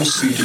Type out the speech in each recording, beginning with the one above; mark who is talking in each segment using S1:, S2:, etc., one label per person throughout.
S1: We'll see.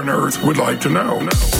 S1: on Earth would like to know. know.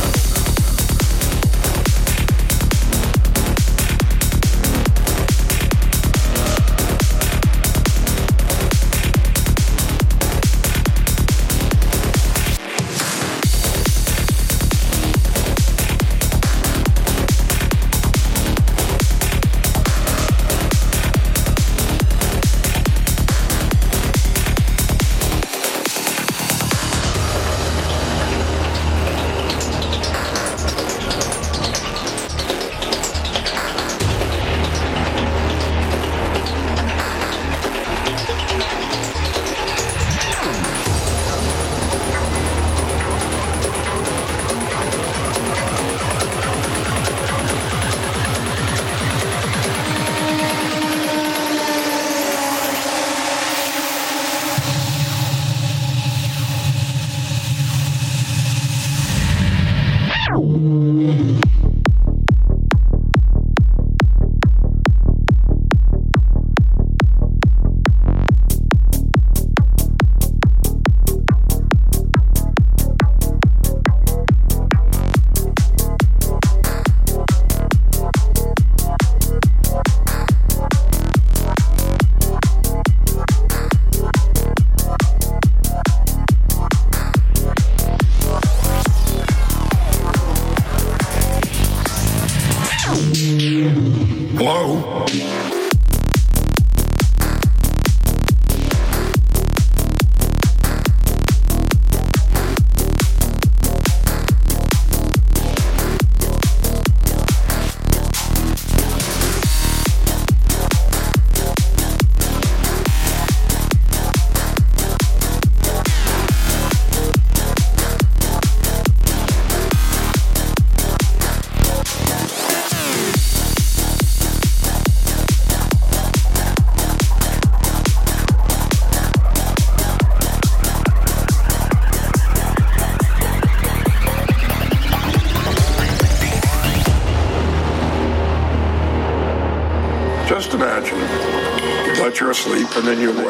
S1: and then you